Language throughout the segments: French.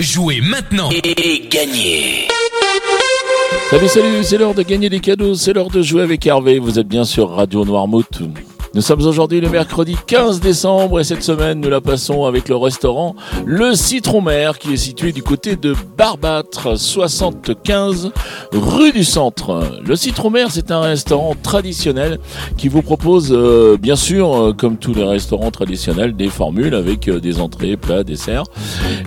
Jouez maintenant et gagnez Salut, salut, c'est l'heure de gagner des cadeaux, c'est l'heure de jouer avec Hervé. Vous êtes bien sur Radio Noirmouth. Nous sommes aujourd'hui le mercredi 15 décembre et cette semaine nous la passons avec le restaurant Le Citron Mer qui est situé du côté de Barbâtre, 75 rue du Centre. Le Citron Mer c'est un restaurant traditionnel qui vous propose euh, bien sûr euh, comme tous les restaurants traditionnels des formules avec euh, des entrées, plats, desserts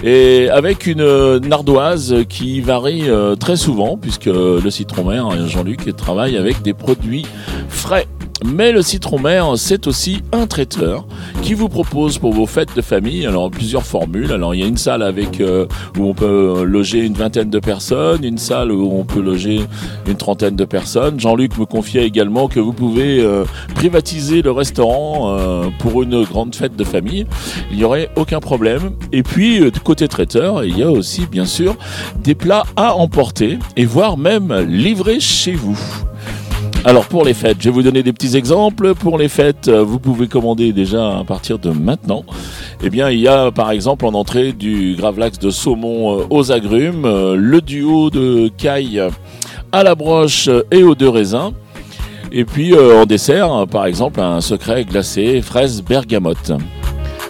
et avec une nardoise qui varie très souvent puisque le Citron Mer, Jean-Luc travaille avec des produits frais mais le citron mer, c'est aussi un traiteur qui vous propose pour vos fêtes de famille, alors plusieurs formules. Alors il y a une salle avec euh, où on peut loger une vingtaine de personnes, une salle où on peut loger une trentaine de personnes. Jean-Luc me confiait également que vous pouvez euh, privatiser le restaurant euh, pour une grande fête de famille. Il n'y aurait aucun problème. Et puis côté traiteur, il y a aussi bien sûr des plats à emporter et voire même livrer chez vous. Alors pour les fêtes, je vais vous donner des petits exemples. Pour les fêtes, euh, vous pouvez commander déjà à partir de maintenant. Eh bien, il y a par exemple en entrée du gravlax de saumon euh, aux agrumes, euh, le duo de caille à la broche et aux deux raisins. Et puis en dessert, par exemple, un secret glacé fraise bergamote.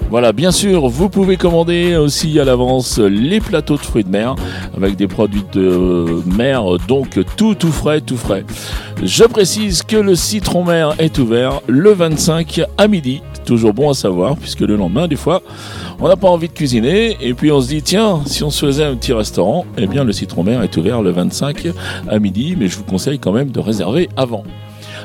Voilà, bien sûr, vous pouvez commander aussi à l'avance les plateaux de fruits de mer avec des produits de mer, donc tout tout frais, tout frais. Je précise que le citron mer est ouvert le 25 à midi. Toujours bon à savoir, puisque le lendemain, des fois, on n'a pas envie de cuisiner, et puis on se dit, tiens, si on se faisait un petit restaurant, eh bien le citron mer est ouvert le 25 à midi, mais je vous conseille quand même de réserver avant.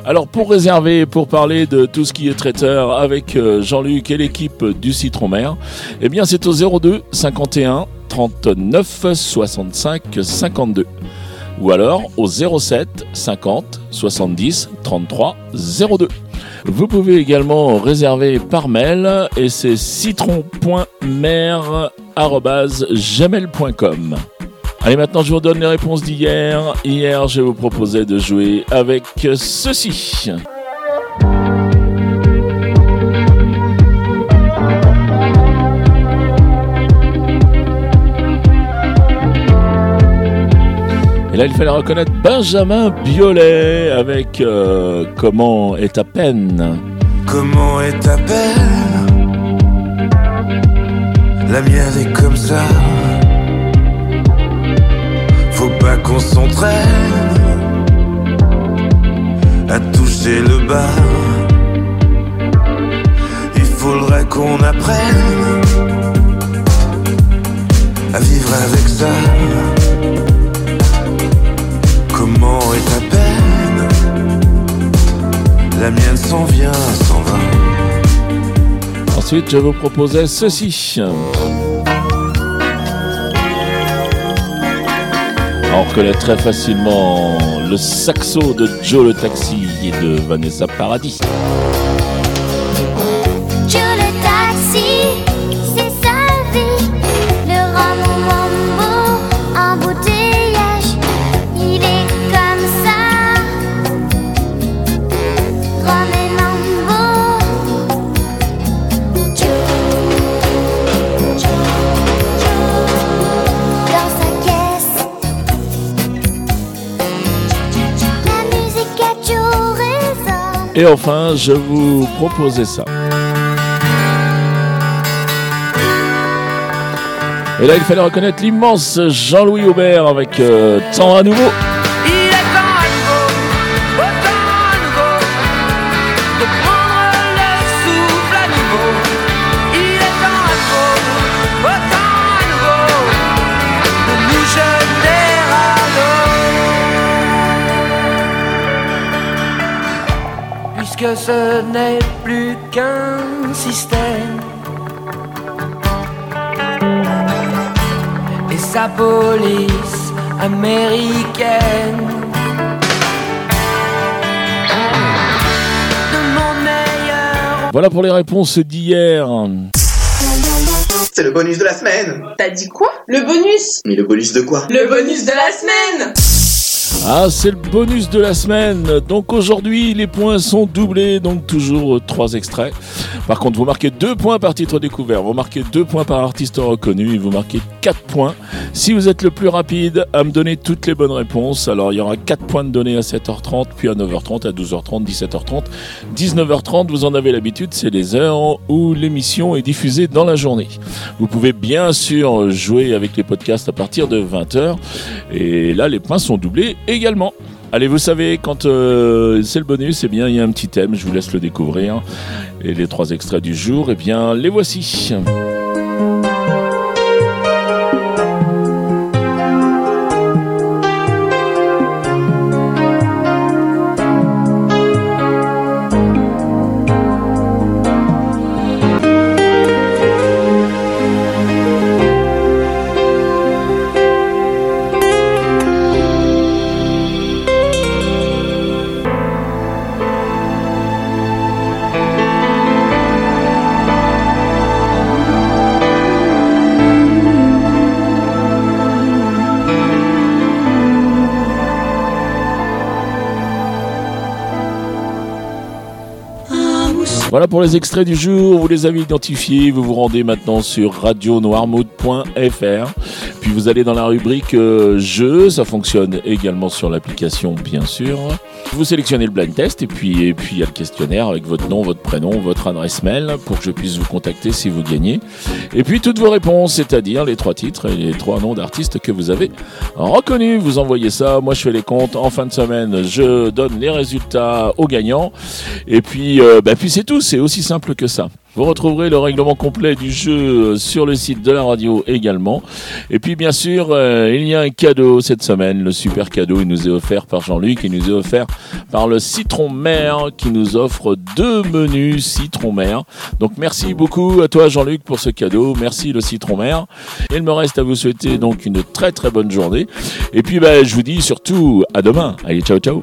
Alors pour réserver, pour parler de tout ce qui est traiteur avec euh, Jean-Luc et l'équipe du Citron Mer, eh bien c'est au 02 51 39 65 52 ou alors au 07 50 70 33 02. Vous pouvez également réserver par mail et c'est citron.mer@gmail.com. Allez, maintenant, je vous donne les réponses d'hier. Hier, je vous proposais de jouer avec ceci. Là, il fallait reconnaître Benjamin Biolay avec euh, Comment est ta peine Comment est ta peine? La mienne est comme ça faut pas qu'on s'entraîne à toucher le bas. Il faudrait qu'on apprenne à vivre avec ça. La mienne s'en vient, s'en va. Ensuite, je vous proposais ceci. On reconnaît très facilement le saxo de Joe le Taxi et de Vanessa Paradis. Et enfin, je vous proposais ça. Et là, il fallait reconnaître l'immense Jean-Louis Aubert avec euh, Temps à nouveau. Que ce n'est plus qu'un système. Et sa police américaine. Voilà pour les réponses d'hier. C'est le bonus de la semaine. T'as dit quoi? Le bonus? Mais le bonus de quoi? Le bonus de la semaine Ah, c'est le bonus de la semaine. Donc aujourd'hui, les points sont doublés, donc toujours trois extraits. Par contre, vous marquez deux points par titre découvert, vous marquez deux points par artiste reconnu vous marquez quatre points si vous êtes le plus rapide à me donner toutes les bonnes réponses. Alors, il y aura quatre points de données à 7h30, puis à 9h30, à 12h30, 17h30, 19h30. Vous en avez l'habitude, c'est les heures où l'émission est diffusée dans la journée. Vous pouvez bien sûr jouer avec les podcasts à partir de 20h. Et là, les points sont doublés également. Allez, vous savez, quand euh, c'est le bonus, eh bien, il y a un petit thème, je vous laisse le découvrir. Et les trois extraits du jour, eh bien, les voici. Voilà pour les extraits du jour, vous les avez identifiés, vous vous rendez maintenant sur radionoirmouth.fr, puis vous allez dans la rubrique euh, jeux, ça fonctionne également sur l'application bien sûr. Vous sélectionnez le blind test et puis et puis il y a le questionnaire avec votre nom, votre prénom, votre adresse mail pour que je puisse vous contacter si vous gagnez. Et puis toutes vos réponses, c'est-à-dire les trois titres et les trois noms d'artistes que vous avez reconnus. Vous envoyez ça, moi je fais les comptes. En fin de semaine, je donne les résultats aux gagnants. Et puis, euh, bah, puis c'est tout, c'est aussi simple que ça. Vous retrouverez le règlement complet du jeu sur le site de la radio également. Et puis bien sûr, euh, il y a un cadeau cette semaine. Le super cadeau, il nous est offert par Jean-Luc, il nous est offert par le Citron Mer qui nous offre deux menus Citron Mer. Donc merci beaucoup à toi Jean-Luc pour ce cadeau. Merci le Citron Mer. Il me reste à vous souhaiter donc une très très bonne journée. Et puis bah, je vous dis surtout à demain. Allez, ciao ciao.